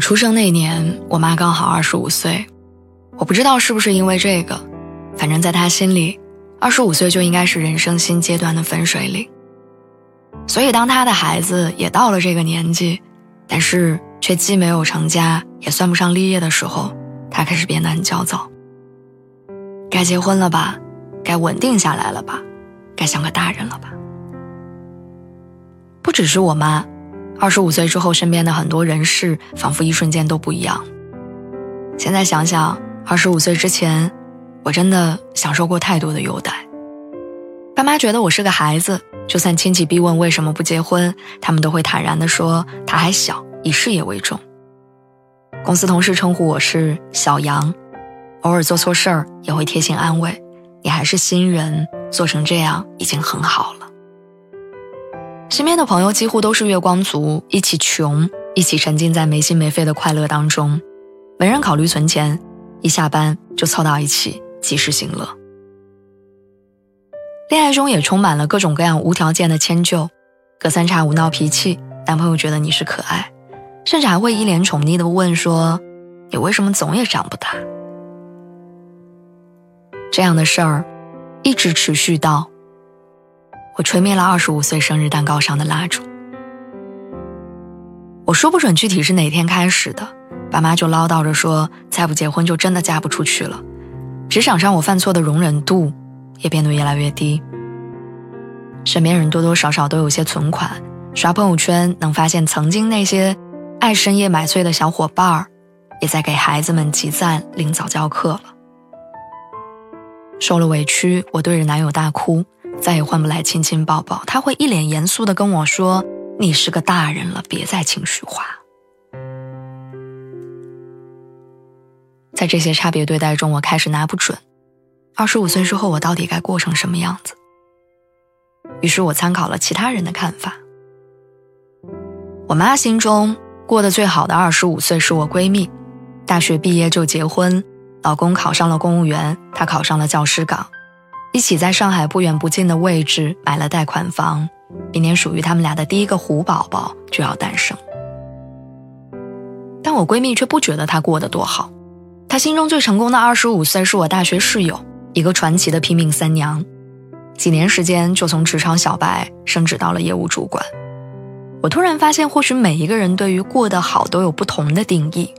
出生那年，我妈刚好二十五岁。我不知道是不是因为这个，反正在她心里，二十五岁就应该是人生新阶段的分水岭。所以，当她的孩子也到了这个年纪，但是却既没有成家，也算不上立业的时候，她开始变得很焦躁。该结婚了吧？该稳定下来了吧？该像个大人了吧？不只是我妈。二十五岁之后，身边的很多人事仿佛一瞬间都不一样。现在想想，二十五岁之前，我真的享受过太多的优待。爸妈觉得我是个孩子，就算亲戚逼问为什么不结婚，他们都会坦然地说他还小，以事业为重。公司同事称呼我是小杨，偶尔做错事儿也会贴心安慰：“你还是新人，做成这样已经很好了。”身边的朋友几乎都是月光族，一起穷，一起沉浸在没心没肺的快乐当中，没人考虑存钱，一下班就凑到一起及时行乐。恋爱中也充满了各种各样无条件的迁就，隔三差五闹脾气，男朋友觉得你是可爱，甚至还会一脸宠溺的问说：“你为什么总也长不大？”这样的事儿，一直持续到。我吹灭了二十五岁生日蛋糕上的蜡烛。我说不准具体是哪天开始的，爸妈就唠叨着说，再不结婚就真的嫁不出去了。职场上我犯错的容忍度也变得越来越低。身边人多多少少都有些存款，刷朋友圈能发现曾经那些爱深夜买醉的小伙伴儿，也在给孩子们集赞领早教课了。受了委屈，我对着男友大哭。再也换不来亲亲抱抱，他会一脸严肃的跟我说：“你是个大人了，别再情绪化。”在这些差别对待中，我开始拿不准，二十五岁之后我到底该过成什么样子。于是我参考了其他人的看法。我妈心中过得最好的二十五岁是我闺蜜，大学毕业就结婚，老公考上了公务员，她考上了教师岗。一起在上海不远不近的位置买了贷款房，明年属于他们俩的第一个虎宝宝就要诞生。但我闺蜜却不觉得她过得多好，她心中最成功的二十五岁是我大学室友，一个传奇的拼命三娘，几年时间就从职场小白升职到了业务主管。我突然发现，或许每一个人对于过得好都有不同的定义。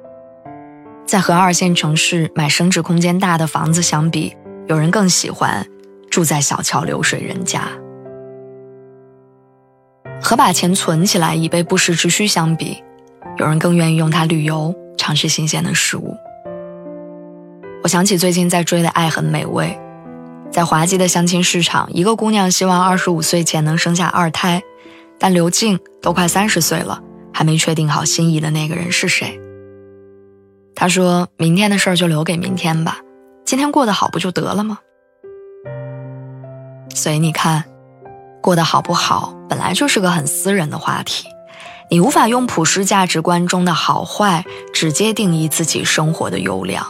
在和二线城市买升值空间大的房子相比，有人更喜欢。住在小桥流水人家，和把钱存起来以备不时之需相比，有人更愿意用它旅游，尝试新鲜的事物。我想起最近在追的《爱很美味》，在滑稽的相亲市场，一个姑娘希望二十五岁前能生下二胎，但刘静都快三十岁了，还没确定好心仪的那个人是谁。她说明天的事儿就留给明天吧，今天过得好不就得了吗？所以你看，过得好不好，本来就是个很私人的话题，你无法用普世价值观中的好坏直接定义自己生活的优良。《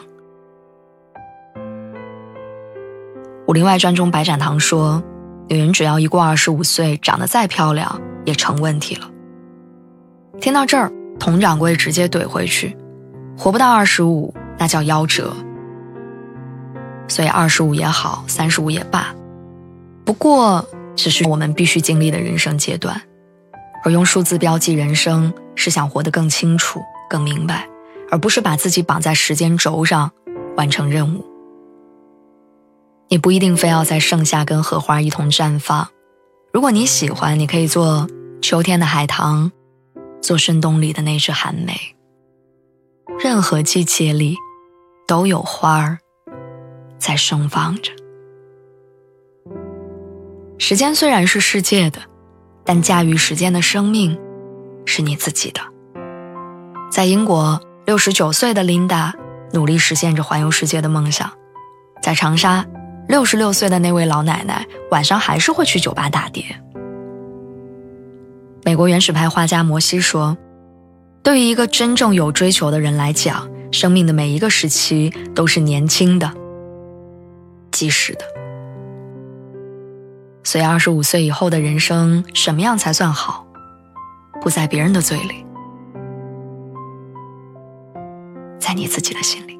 武林外传》中白展堂说：“女人只要一过二十五岁，长得再漂亮也成问题了。”听到这儿，佟掌柜直接怼回去：“活不到二十五，那叫夭折。”所以二十五也好，三十五也罢。不过，只是我们必须经历的人生阶段，而用数字标记人生，是想活得更清楚、更明白，而不是把自己绑在时间轴上完成任务。你不一定非要在盛夏跟荷花一同绽放，如果你喜欢，你可以做秋天的海棠，做深冬里的那只寒梅。任何季节里，都有花儿在盛放着。时间虽然是世界的，但驾驭时间的生命是你自己的。在英国，六十九岁的琳达努力实现着环游世界的梦想。在长沙，六十六岁的那位老奶奶晚上还是会去酒吧打碟。美国原始派画家摩西说：“对于一个真正有追求的人来讲，生命的每一个时期都是年轻的、及时的。所以，二十五岁以后的人生，什么样才算好？不在别人的嘴里，在你自己的心里。”